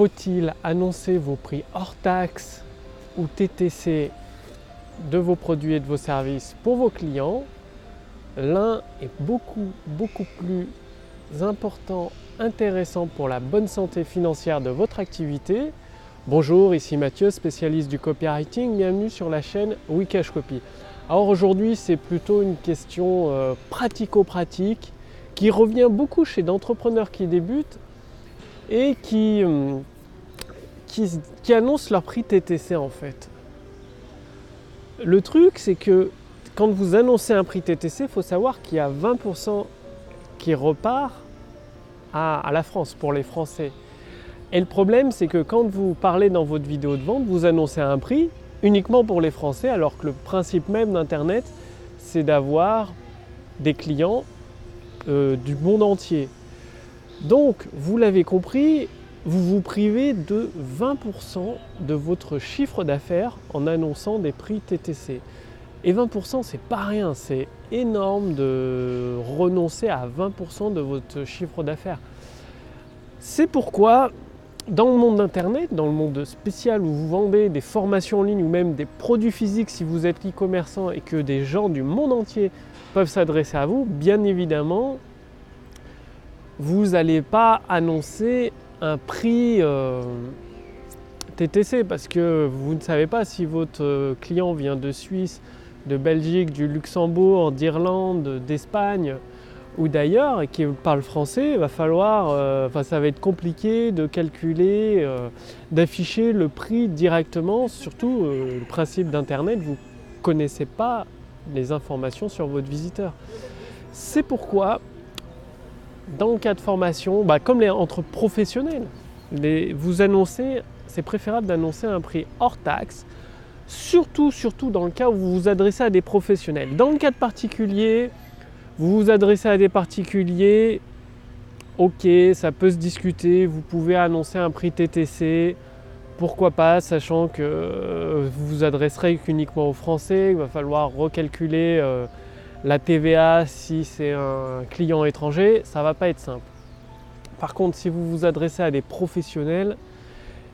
faut-il annoncer vos prix hors taxes ou TTC de vos produits et de vos services pour vos clients? L'un est beaucoup, beaucoup plus important, intéressant pour la bonne santé financière de votre activité. Bonjour, ici Mathieu, spécialiste du copywriting. Bienvenue sur la chaîne Wikash Copy. Alors aujourd'hui, c'est plutôt une question euh, pratico-pratique qui revient beaucoup chez d'entrepreneurs qui débutent et qui, euh, qui, qui annoncent leur prix TTC en fait. Le truc, c'est que quand vous annoncez un prix TTC, il faut savoir qu'il y a 20% qui repart à, la France pour les Français. Et le problème, c'est que quand vous parlez dans votre vidéo de vente, vous annoncez un prix uniquement pour les Français, alors que le principe même d'Internet, c'est d'avoir des clients euh, du monde entier. Donc, vous l'avez compris, vous vous privez de 20% de votre chiffre d'affaires en annonçant des prix TTC. Et 20%, c'est pas rien, c'est énorme de renoncer à 20% de votre chiffre d'affaires. C'est pourquoi, dans le monde d'Internet, dans le monde spécial où vous vendez des formations en ligne ou même des produits physiques si vous êtes e-commerçant et que des gens du monde entier peuvent s'adresser à vous, bien évidemment, vous n'allez pas annoncer un prix euh, TTC parce que vous ne savez pas si votre client vient de Suisse, de Belgique, du Luxembourg, d'Irlande, d'Espagne ou d'ailleurs et qui parle français, va falloir, euh, enfin ça va être compliqué de calculer, euh, d'afficher le prix directement. Surtout euh, le principe d'Internet, vous ne connaissez pas les informations sur votre visiteur. C'est pourquoi, dans le cas de formation, bah, comme les, entre professionnels, vous annoncez, c'est préférable d'annoncer un prix hors taxe surtout, surtout dans le cas où vous vous adressez à des professionnels. Dans le cas de particulier, vous vous adressez à des particuliers, ok, ça peut se discuter, vous pouvez annoncer un prix TTC, pourquoi pas, sachant que euh, vous vous adresserez uniquement aux Français, il va falloir recalculer euh, la TVA si c'est un client étranger, ça va pas être simple. Par contre, si vous vous adressez à des professionnels,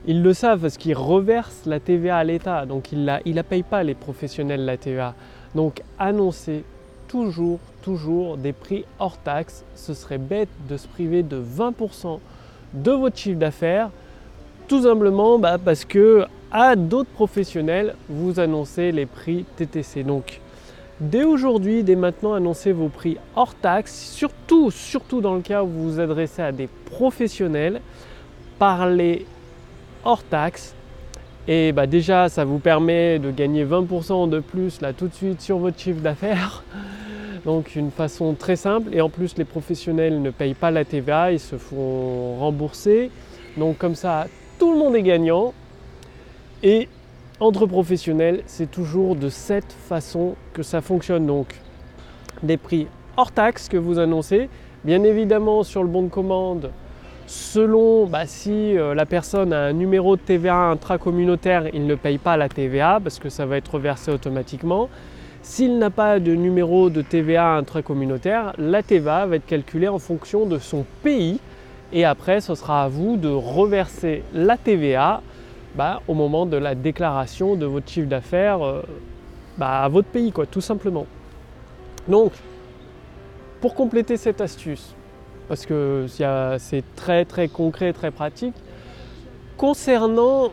ils le savent parce qu'ils reversent la TVA à l'État, donc ils ne la, payent pas les professionnels la TVA. Donc annoncez toujours, toujours des prix hors taxe. Ce serait bête de se priver de 20% de votre chiffre d'affaires, tout simplement bah, parce que à d'autres professionnels, vous annoncez les prix TTC. Donc dès aujourd'hui, dès maintenant, annoncez vos prix hors taxe, surtout, surtout dans le cas où vous vous adressez à des professionnels. Parlez hors taxe. Et bah déjà, ça vous permet de gagner 20% de plus là tout de suite sur votre chiffre d'affaires. Donc une façon très simple. Et en plus, les professionnels ne payent pas la TVA, ils se font rembourser. Donc comme ça, tout le monde est gagnant. Entre professionnels, c'est toujours de cette façon que ça fonctionne. Donc des prix hors taxe que vous annoncez. Bien évidemment, sur le bon de commande, Selon bah, si euh, la personne a un numéro de TVA intracommunautaire, il ne paye pas la TVA parce que ça va être reversé automatiquement. S'il n'a pas de numéro de TVA intracommunautaire, la TVA va être calculée en fonction de son pays et après ce sera à vous de reverser la TVA bah, au moment de la déclaration de votre chiffre d'affaires euh, bah, à votre pays, quoi, tout simplement. Donc, pour compléter cette astuce, parce que c'est très très concret, très pratique. Concernant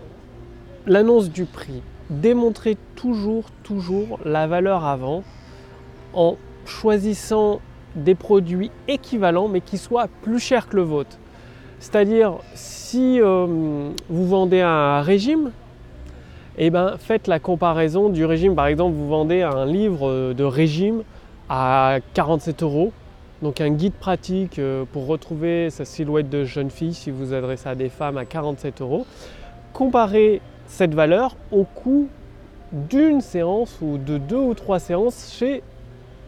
l'annonce du prix, démontrez toujours, toujours la valeur avant en choisissant des produits équivalents mais qui soient plus chers que le vôtre. C'est-à-dire, si euh, vous vendez un régime, eh ben, faites la comparaison du régime. Par exemple, vous vendez un livre de régime à 47 euros donc un guide pratique euh, pour retrouver sa silhouette de jeune fille si vous adressez à des femmes à 47 euros. Comparez cette valeur au coût d'une séance ou de deux ou trois séances chez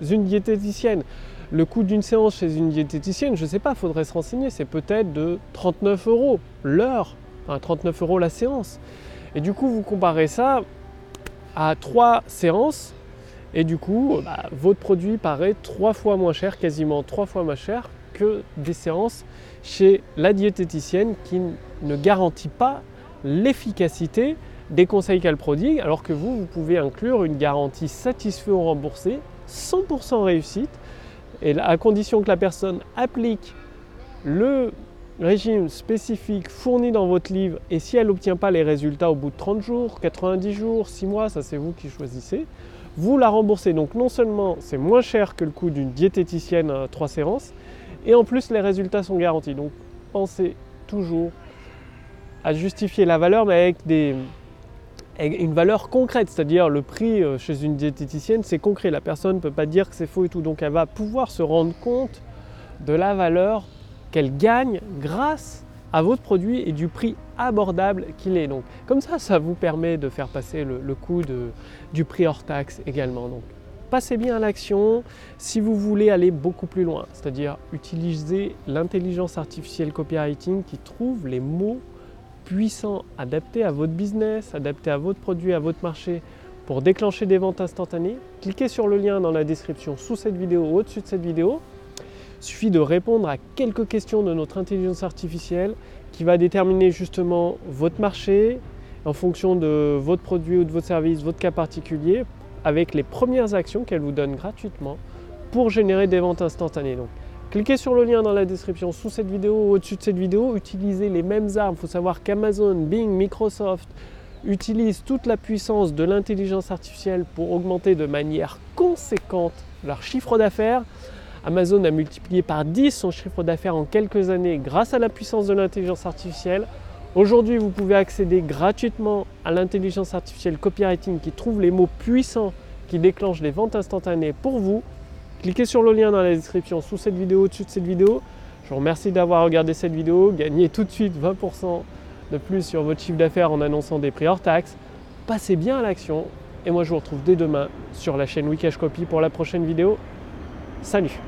une diététicienne. Le coût d'une séance chez une diététicienne, je ne sais pas, faudrait se renseigner, c'est peut-être de 39 euros l'heure, enfin 39 euros la séance. Et du coup, vous comparez ça à trois séances et du coup, bah, votre produit paraît trois fois moins cher, quasiment trois fois moins cher que des séances chez la diététicienne qui ne garantit pas l'efficacité des conseils qu'elle prodigue, alors que vous, vous pouvez inclure une garantie satisfait ou remboursée, 100% réussite, et à condition que la personne applique le régime spécifique fourni dans votre livre, et si elle n'obtient pas les résultats au bout de 30 jours, 90 jours, 6 mois, ça c'est vous qui choisissez, vous la remboursez. Donc non seulement c'est moins cher que le coût d'une diététicienne à 3 séances, et en plus les résultats sont garantis. Donc pensez toujours à justifier la valeur, mais avec des, une valeur concrète, c'est-à-dire le prix euh, chez une diététicienne, c'est concret. La personne ne peut pas dire que c'est faux et tout. Donc elle va pouvoir se rendre compte de la valeur qu'elle gagne grâce à votre produit et du prix abordable qu'il est. Donc comme ça, ça vous permet de faire passer le, coût du prix hors taxe également. Donc passez bien à l'action si vous voulez aller beaucoup plus loin, c'est-à-dire utiliser l'intelligence artificielle copywriting qui trouve les mots puissant, adapté à votre business, adapté à votre produit, à votre marché pour déclencher des ventes instantanées, cliquez sur le lien dans la description sous cette vidéo ou au-dessus de cette vidéo. Il suffit de répondre à quelques questions de notre intelligence artificielle qui va déterminer justement votre marché en fonction de votre produit ou de votre service, votre cas particulier, avec les premières actions qu'elle vous donne gratuitement pour générer des ventes instantanées. Cliquez sur le lien dans la description sous cette vidéo ou au-dessus de cette vidéo. Utilisez les mêmes armes. Il faut savoir qu'Amazon, Bing, Microsoft utilisent toute la puissance de l'intelligence artificielle pour augmenter de manière conséquente leur chiffre d'affaires. Amazon a multiplié par 10 son chiffre d'affaires en quelques années grâce à la puissance de l'intelligence artificielle. Aujourd'hui, vous pouvez accéder gratuitement à l'intelligence artificielle copywriting qui trouve les mots puissants qui déclenchent des ventes instantanées pour vous. Cliquez sur le lien dans la description sous cette vidéo, au-dessus de cette vidéo. Je vous remercie d'avoir regardé cette vidéo. Gagnez tout de suite 20% de plus sur votre chiffre d'affaires en annonçant des prix hors taxes. Passez bien à l'action. Et moi, je vous retrouve dès demain sur la chaîne Wikash Copy pour la prochaine vidéo. Salut